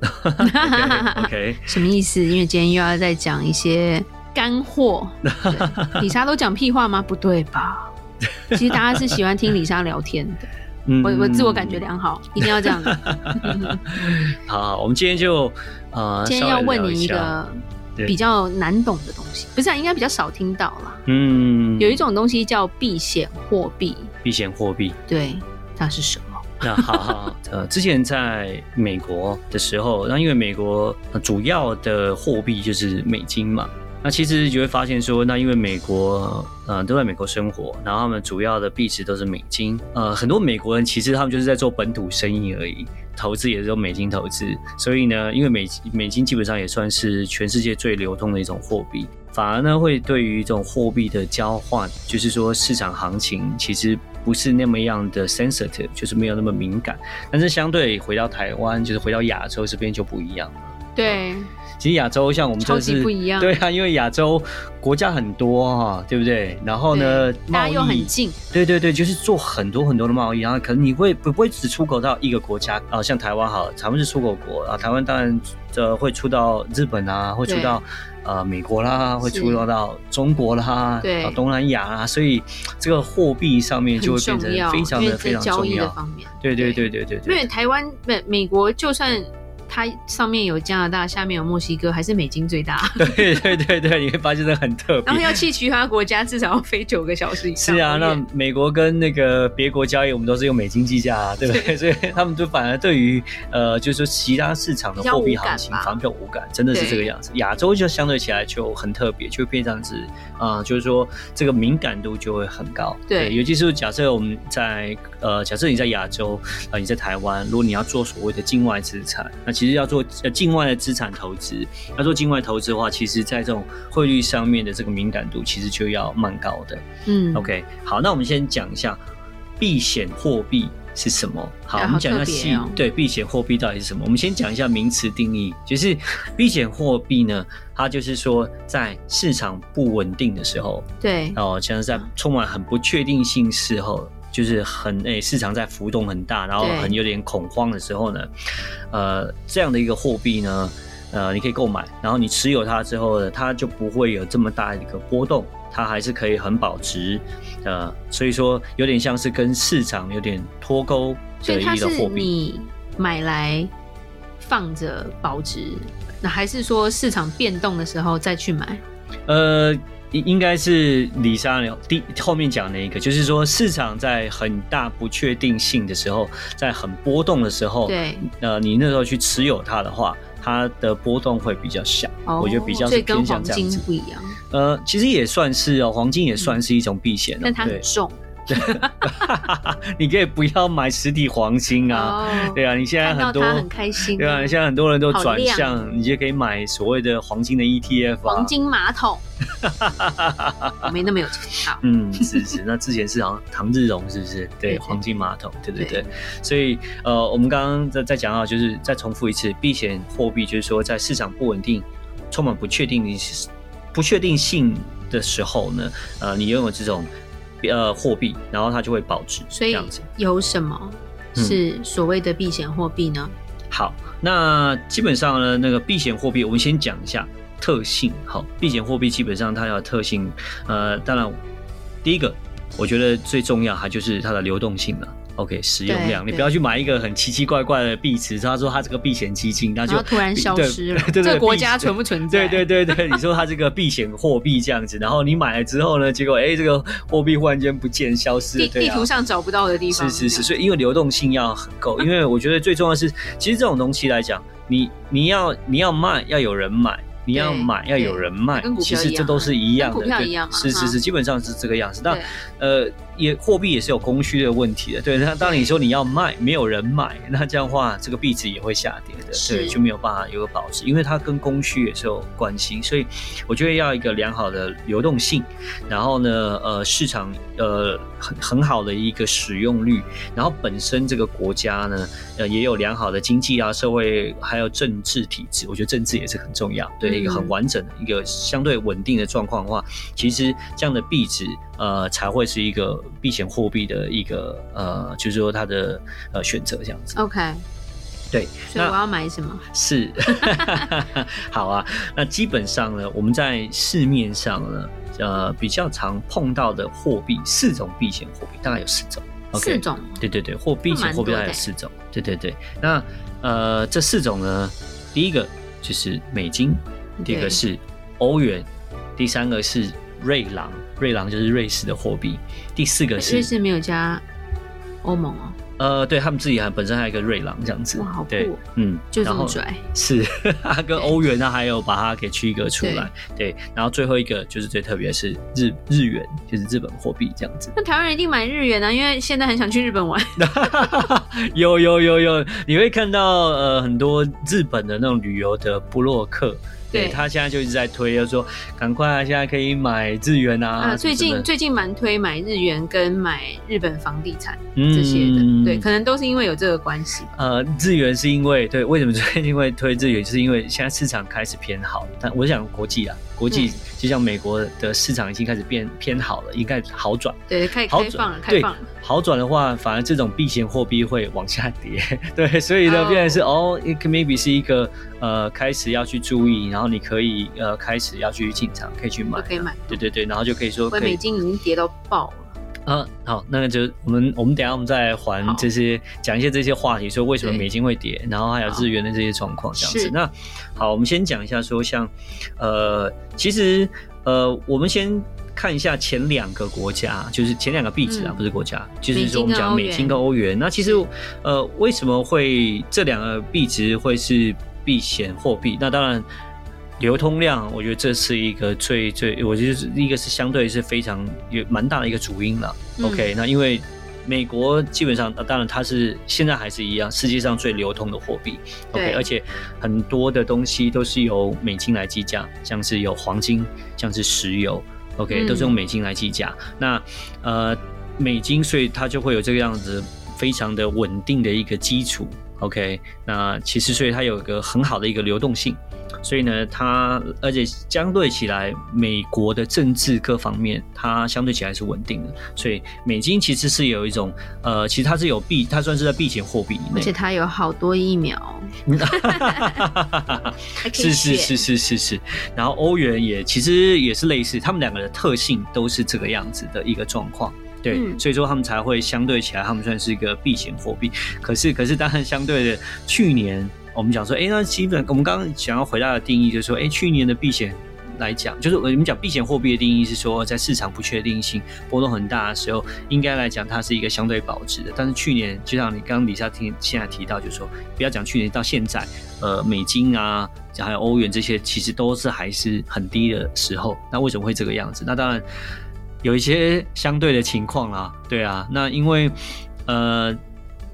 Okay, OK，什么意思？因为今天又要再讲一些干货。李莎都讲屁话吗？不对吧？其实大家是喜欢听李莎聊天的。嗯、我我自我感觉良好，一定要这样子。好，好，我们今天就呃，今天要问你一个比较难懂的东西，不是、啊，应该比较少听到啦。嗯，有一种东西叫避险货币。避险货币，对，它是什么？那好好，呃，之前在美国的时候，那因为美国主要的货币就是美金嘛，那其实就会发现说，那因为美国呃都在美国生活，然后他们主要的币值都是美金，呃，很多美国人其实他们就是在做本土生意而已，投资也是用美金投资，所以呢，因为美美金基本上也算是全世界最流通的一种货币，反而呢会对于这种货币的交换，就是说市场行情其实。不是那么样的 sensitive，就是没有那么敏感。但是相对回到台湾，就是回到亚洲这边就不一样了。对，其实亚洲像我们就是不一样。对啊，因为亚洲国家很多哈，对不对？然后呢，贸易又很近。对对对，就是做很多很多的贸易，然后可能你会不会只出口到一个国家啊？像台湾好，台湾是出口国啊，台湾当然这会出到日本啊，会出到。呃，美国啦，会出到到中国啦，对，东南亚啦，所以这个货币上面就会变成非常的非常重要。对对对对对对。因为台湾美美国就算。它上面有加拿大，下面有墨西哥，还是美金最大？对对对对，你会发现这很特别。然后要去其他国家，至少要飞九个小时以上。是啊，那美国跟那个别国交易，我们都是用美金计价啊，对不对？所以他们就反而对于呃，就是说其他市场的货币行情反而比较无感，真的是这个样子。亚洲就相对起来就很特别，就变这样子啊、呃，就是说这个敏感度就会很高。对，对尤其是假设我们在呃，假设你在亚洲啊、呃，你在台湾，如果你要做所谓的境外资产，那其实要做呃境外的资产投资，要做境外投资的话，其实在这种汇率上面的这个敏感度，其实就要蛮高的。嗯，OK，好，那我们先讲一下避险货币是什么。好，我们讲一下细，对，避险货币到底是什么？我们先讲一下名词定义，就是避险货币呢，它就是说在市场不稳定的时候，对，哦，像是在充满很不确定性时候。就是很诶、欸，市场在浮动很大，然后很有点恐慌的时候呢，呃，这样的一个货币呢，呃，你可以购买，然后你持有它之后呢，它就不会有这么大的一个波动，它还是可以很保值，呃，所以说有点像是跟市场有点脱钩的一个货币。所以它是你买来放着保值，那还是说市场变动的时候再去买？呃。应应该是李莎第后面讲那一个，就是说市场在很大不确定性的时候，在很波动的时候，对，呃，你那时候去持有它的话，它的波动会比较小。哦，我觉得比较是偏向这样子。跟黄金不一样。呃，其实也算是哦，黄金也算是一种避险，但它很重。你可以不要买实体黄金啊，oh, 对啊，你现在很多很开心，对啊，你现在很多人都转向，你就可以买所谓的黄金的 ETF，啊、黄金马桶，我没那么有钱。嗯，是是，那之前是好像唐日荣是不是？对，黄金马桶，对对对。对所以呃，我们刚刚在在讲到，就是再重复一次，避险货币就是说，在市场不稳定、充满不确定的不确定性的时候呢，呃，你拥有这种。呃，货币，然后它就会保值，所以有什么是所谓的避险货币呢？嗯。好，那基本上呢，那个避险货币，我们先讲一下特性。好，避险货币基本上它的特性，呃，当然第一个，我觉得最重要，它就是它的流动性了。OK，使用量，你不要去买一个很奇奇怪怪的币池。他说他这个避险基金，那就突然消失了。对对对，这个国家存不存在？对对对对，你说他这个避险货币这样子，然后你买了之后呢，结果哎、欸，这个货币忽然间不见消失了，地地图上找不到的地方。是是是，所以因为流动性要很够，因为我觉得最重要的是，其实这种东西来讲，你你要你要卖，要有人买。你要买要有人卖，其实这都是一样的，跟股票一样嘛，是是是，基本上是这个样子。那呃，也货币也是有供需的问题的。对，那当你说你要卖，没有人买，那这样的话，这个币值也会下跌的，对，就没有办法有个保值，因为它跟供需也是有关系。所以我觉得要一个良好的流动性，然后呢，呃，市场呃很很好的一个使用率，然后本身这个国家呢，呃，也有良好的经济啊、社会还有政治体制。我觉得政治也是很重要，对，一个很完整的一个相对稳定的状况的话，其实这样的币值。呃，才会是一个避险货币的一个呃，就是说它的呃选择这样子。OK，对，所以我要买什么？是，好啊。那基本上呢，我们在市面上呢，呃，比较常碰到的货币四种避险货币，大概有四种。Okay? 四种？对对对，货避险货币大概有四种。对对对。那呃，这四种呢，第一个就是美金，第二个是欧元，第三个是瑞郎。瑞郎就是瑞士的货币，第四个是瑞士没有加欧盟哦。呃，对他们自己还本身还有一个瑞郎这样子。哇，好酷！对，嗯，就这么拽。是，它跟欧元呢还有把它给区隔出来。对，然后最后一个就是最特别的是日日元，就是日本货币这样子。那台湾人一定买日元啊，因为现在很想去日本玩。有有有有，你会看到呃很多日本的那种旅游的部落客。对，他现在就一直在推，就说赶快啊，现在可以买日元啊。啊，最近最近蛮推买日元跟买日本房地产这些的，嗯，对，可能都是因为有这个关系。呃，日元是因为对，为什么最近会推日元，就是因为现在市场开始偏好。但我想国际啊，国际就像美国的市场已经开始变偏好了，应该好转。对，开开放了，开放了。好转的话，反而这种避险货币会往下跌。对，所以呢，变成是哦，it maybe 是一个呃开始要去注意，然后你可以呃开始要去进场，可以去买，可以买。对对对，然后就可以说可以，美金已经跌到爆了。嗯，好，那个就我们我们等一下我们再还这些讲一些这些话题，说为什么美金会跌，然后还有日元的这些状况这样子。那好，我们先讲一下说像呃，其实呃，我们先。看一下前两个国家，就是前两个币值啊，嗯、不是国家，就是说我们讲美金跟欧元。那其实，呃，为什么会这两个币值会是避险货币？那当然，流通量，我觉得这是一个最最，我觉得是一个是相对是非常有蛮大的一个主因了。嗯、OK，那因为美国基本上，当然它是现在还是一样世界上最流通的货币。OK，而且很多的东西都是由美金来计价，像是有黄金，像是石油。OK，都是用美金来计价。嗯、那呃，美金，所以它就会有这个样子非常的稳定的一个基础。OK，那其实所以它有一个很好的一个流动性。所以呢，它而且相对起来，美国的政治各方面，它相对起来是稳定的。所以美金其实是有一种呃，其实它是有避，它算是在避险货币以内。而且它有好多疫苗。是是是是是是。然后欧元也其实也是类似，他们两个的特性都是这个样子的一个状况。对，嗯、所以说他们才会相对起来，他们算是一个避险货币。可是可是，当然相对的去年。我们讲说，哎，那基本我们刚刚想要回答的定义就是说，哎，去年的避险来讲，就是我们讲避险货币的定义是说，在市场不确定性波动很大的时候，应该来讲它是一个相对保值的。但是去年，就像你刚刚李莎听现在提到，就是说不要讲去年到现在，呃，美金啊，还有欧元这些，其实都是还是很低的时候。那为什么会这个样子？那当然有一些相对的情况啦，对啊，那因为呃。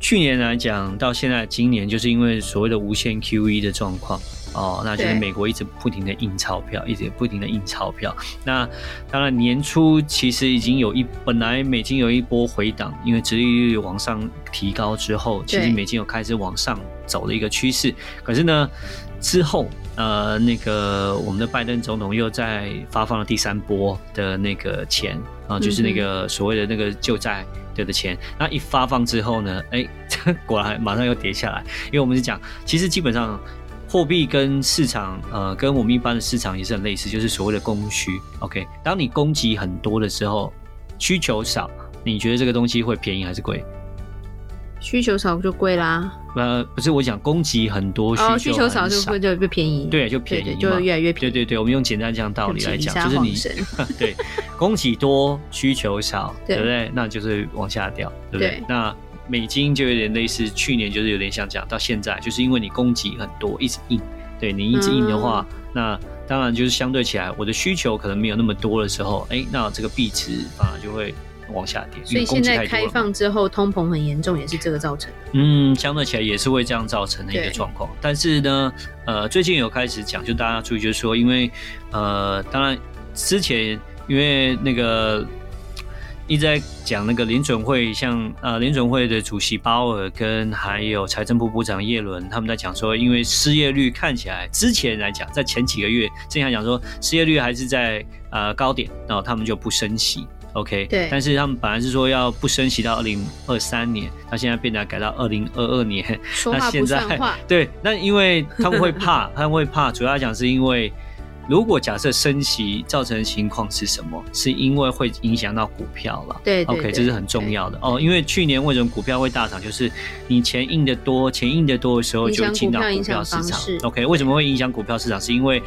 去年来讲到现在，今年就是因为所谓的无限 QE 的状况哦，那就是美国一直不停的印钞票，一直不停的印钞票。那当然年初其实已经有一本来美金有一波回档，因为殖利率往上提高之后，其实美金有开始往上走的一个趋势。可是呢，之后呃那个我们的拜登总统又在发放了第三波的那个钱啊，就是那个所谓的那个救债。的的钱，那一发放之后呢？哎，果然马上又跌下来。因为我们是讲，其实基本上货币跟市场，呃，跟我们一般的市场也是很类似，就是所谓的供需。OK，当你供给很多的时候，需求少，你觉得这个东西会便宜还是贵？需求少就贵啦。呃，不是我讲供给很多，需求，哦，需求少就会就会便宜。对，就便宜嘛，就越来越便宜。对对对，我们用简单这样道理来讲，就是你 对供给多，需求少，对不对？那就是往下掉，对不对？那美金就有点类似，去年就是有点像这样，到现在就是因为你供给很多，一直印，对你一直印的话，那当然就是相对起来，我的需求可能没有那么多的时候，哎，那这个币值反而就会。往下跌。所以现在开放之后，通膨很严重，也是这个造成的。嗯，相对起来也是会这样造成的一个状况。但是呢，呃，最近有开始讲，就大家注意，就是说，因为呃，当然之前因为那个。一直在讲那个联准会，像呃联准会的主席鲍尔跟还有财政部部长耶伦，他们在讲说，因为失业率看起来之前来讲，在前几个月之前讲说失业率还是在呃高点，然后他们就不升息，OK？对。但是他们本来是说要不升息到二零二三年，那现在变得改到二零二二年。说话不算话。对，那因为他们会怕，他们会怕，主要讲是因为。如果假设升息造成的情况是什么？是因为会影响到股票了。对，对，对，对，OK，这是很重要的哦。因为去年为什么股票会大涨？就是你钱印的多，钱印的多的时候就进到股票市场。OK，为什么会影响股票市场？是因为。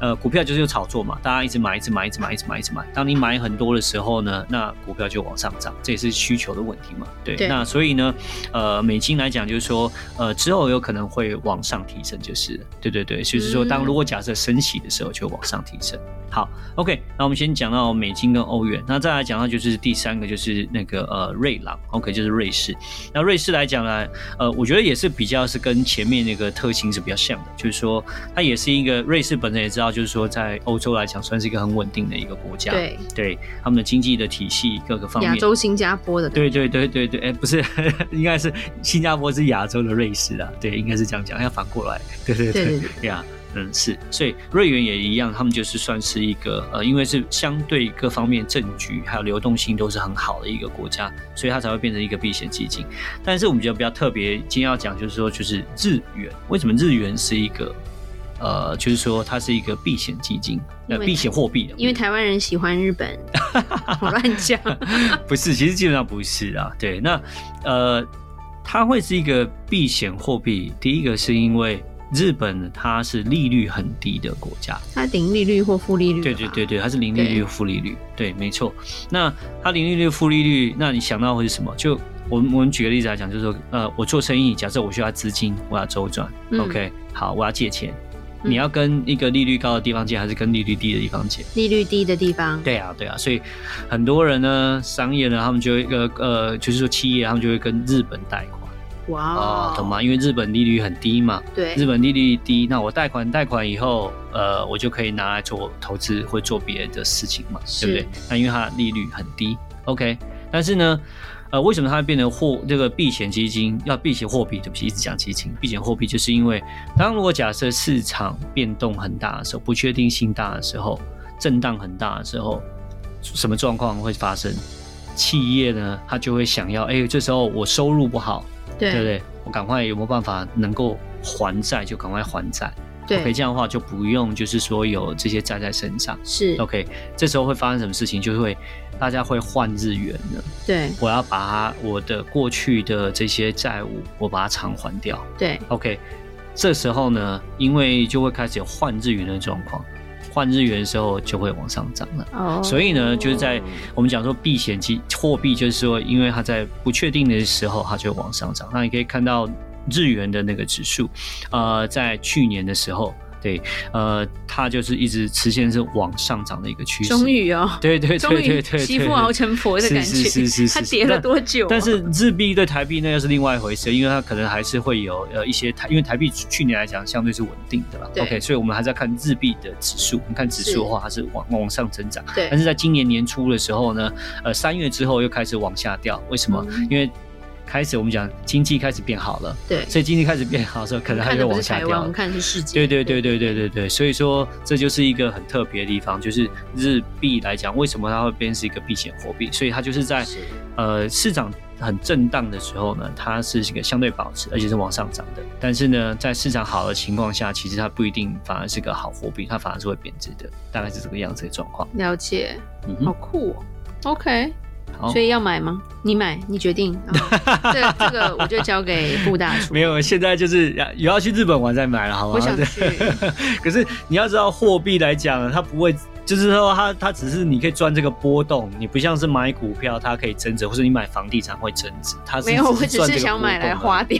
呃，股票就是有炒作嘛，大家一直买，一直买，一直买，一直买，一直买。当你买很多的时候呢，那股票就往上涨，这也是需求的问题嘛。对，对，那所以呢，呃，美金来讲，就是说，呃，之后有可能会往上提升，就是，对对对，就是说，当如果假设升息的时候，就往上提升。好，OK，那我们先讲到美金跟欧元，那再来讲到就是第三个就是那个呃瑞郎，OK，就是瑞士。那瑞士来讲呢，呃，我觉得也是比较是跟前面那个特性是比较像的，就是说它也是一个瑞士本身也知道。就是说，在欧洲来讲，算是一个很稳定的一个国家。对，对，他们的经济的体系各个方面。亚洲新加坡的。对对对对对，哎，不是，应该是新加坡是亚洲的瑞士啊。对，应该是这样讲，要反过来。对对对对对呀，嗯，是。所以瑞元也一样，他们就是算是一个呃，因为是相对各方面政局还有流动性都是很好的一个国家，所以它才会变成一个避险基金。但是我们觉得比较特别，今天要讲就是说，就是日元，为什么日元是一个？呃，就是说它是一个避险基金，呃，避险货币的。因为台湾人喜欢日本，我乱讲。不是，其实基本上不是啊。对，那呃，它会是一个避险货币。第一个是因为日本它是利率很低的国家，它零利率或负利率。对对对对，它是零利率负利率。对，对，没错。那它零利率负利率，那你想到会是什么？就我们我们举个例子来讲，就是说，呃，我做生意，假设我需要资金，我要周转。嗯、OK，好，我要借钱。你要跟一个利率高的地方借，还是跟利率低的地方借？利率低的地方。对啊，对啊，所以很多人呢，商业呢，他们就会一个呃，就是说企业，他们就会跟日本贷款。哇哦，懂吗？因为日本利率很低嘛。对。日本利率低，那我贷款贷款以后，呃，我就可以拿来做投资或做别的事情嘛，对不对？那因为它利率很低，OK。但是呢。呃，为什么它会变成货这个避险基金？要避险货币，对不起，一直讲基金。避险货币就是因为，当如果假设市场变动很大的时候，不确定性大的时候，震荡很大的时候，什么状况会发生？企业呢，它就会想要，哎，这时候我收入不好，对，对不对？我赶快有没有办法能够还债，就赶快还债。对，OK，这样的话就不用，就是说有这些债在身上。是，OK，这时候会发生什么事情？就会大家会换日元了。对，我要把它我的过去的这些债务，我把它偿还掉。对，OK，这时候呢，因为就会开始有换日元的状况，换日元的时候就会往上涨了。哦，所以呢，就是在我们讲说避险期货币，就是说，因为它在不确定的时候，它就会往上涨。那你可以看到。日元的那个指数，呃，在去年的时候，对，呃，它就是一直呈现是往上涨的一个趋势。终于哦，对对对对对，媳妇熬成婆的感觉，是是是是，它跌了多久？但是日币对台币那又是另外一回事，因为它可能还是会有呃一些台，因为台币去年来讲相对是稳定的啦。OK，所以我们还是要看日币的指数。你看指数的话，它是往往上增长。对，但是在今年年初的时候呢，呃，三月之后又开始往下掉。为什么？因为开始我们讲经济开始变好了，对，所以经济开始变好的时候，可能还会往下掉。我们看的是世界。对对对对对对对，所以说这就是一个很特别的地方，就是日币来讲，为什么它会变成是一个避险货币？所以它就是在呃市场很震荡的时候呢，它是一个相对保持，而且是往上涨的。但是呢，在市场好的情况下，其实它不一定反而是个好货币，它反而是会贬值的，大概是这个样子的状况。了解，嗯，好酷哦。OK。所以要买吗？你买，你决定。哦、这这个我就交给布大厨。没有，现在就是要有要去日本玩再买了，好吗？我想去。可是你要知道，货币来讲，它不会，就是说它它只是你可以赚这个波动，你不像是买股票，它可以增值，或者你买房地产会增值。它是没有，我只是想买来花掉。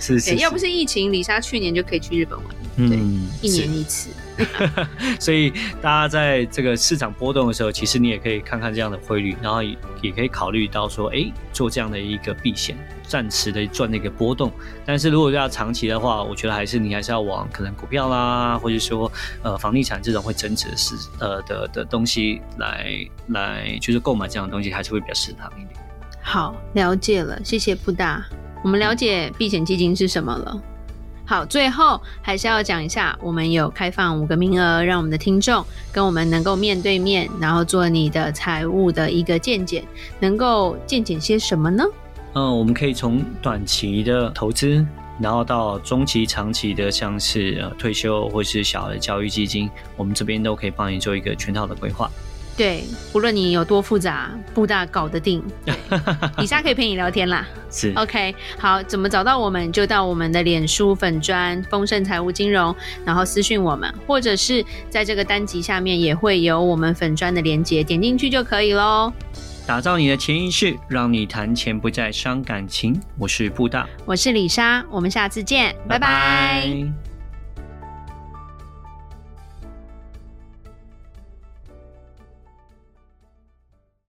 是 是，是，要不是疫情，李莎去年就可以去日本玩。对，嗯，一年一次。所以大家在这个市场波动的时候，其实你也可以看看这样的汇率，然后也也可以考虑到说，哎，做这样的一个避险，暂时的赚那个波动。但是如果要长期的话，我觉得还是你还是要往可能股票啦，或者说呃房地产这种会增值的是呃的的东西来来，就是购买这样的东西还是会比较适当一点。好，了解了，谢谢布大。我们了解避险基金是什么了。好，最后还是要讲一下，我们有开放五个名额，让我们的听众跟我们能够面对面，然后做你的财务的一个见解，能够见解些什么呢？嗯，我们可以从短期的投资，然后到中期、长期的，像是呃退休或是小的教育基金，我们这边都可以帮你做一个全套的规划。对，无论你有多复杂，布大搞得定。李莎可以陪你聊天啦。是，OK，好，怎么找到我们？就到我们的脸书粉砖丰盛财务金融，然后私讯我们，或者是在这个单集下面也会有我们粉砖的连接，点进去就可以喽。打造你的潜意识，让你谈钱不再伤感情。我是布大，我是李莎，我们下次见，拜拜。拜拜。